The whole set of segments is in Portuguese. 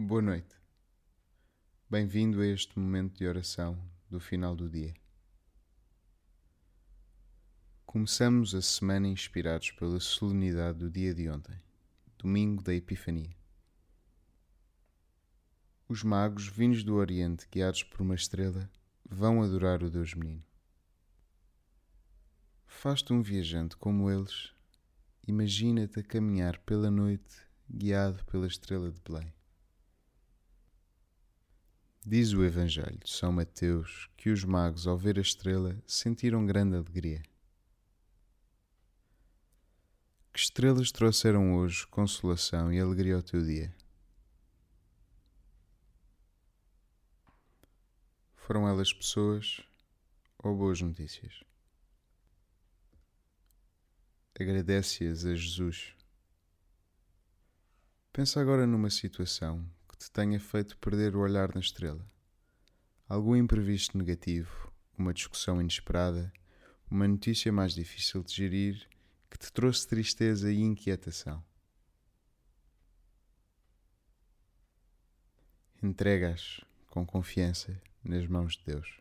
Boa noite. Bem-vindo a este momento de oração do final do dia. Começamos a semana inspirados pela solenidade do dia de ontem, domingo da Epifania. Os magos, vindos do Oriente, guiados por uma estrela, vão adorar o Deus Menino. Faz-te um viajante como eles, imagina-te a caminhar pela noite, guiado pela estrela de Belém. Diz o Evangelho de São Mateus que os magos, ao ver a estrela, sentiram grande alegria. Que estrelas trouxeram hoje consolação e alegria ao teu dia? Foram elas pessoas ou boas notícias? Agradece-as a Jesus. Pensa agora numa situação te tenha feito perder o olhar na estrela. Algum imprevisto negativo, uma discussão inesperada, uma notícia mais difícil de gerir que te trouxe tristeza e inquietação. Entregas com confiança nas mãos de Deus.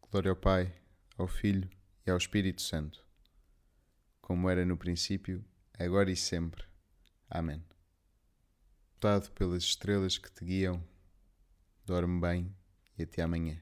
Glória ao Pai, ao Filho e ao Espírito Santo, como era no princípio, agora e sempre Amém. Dado pelas estrelas que te guiam, dorme bem e até amanhã.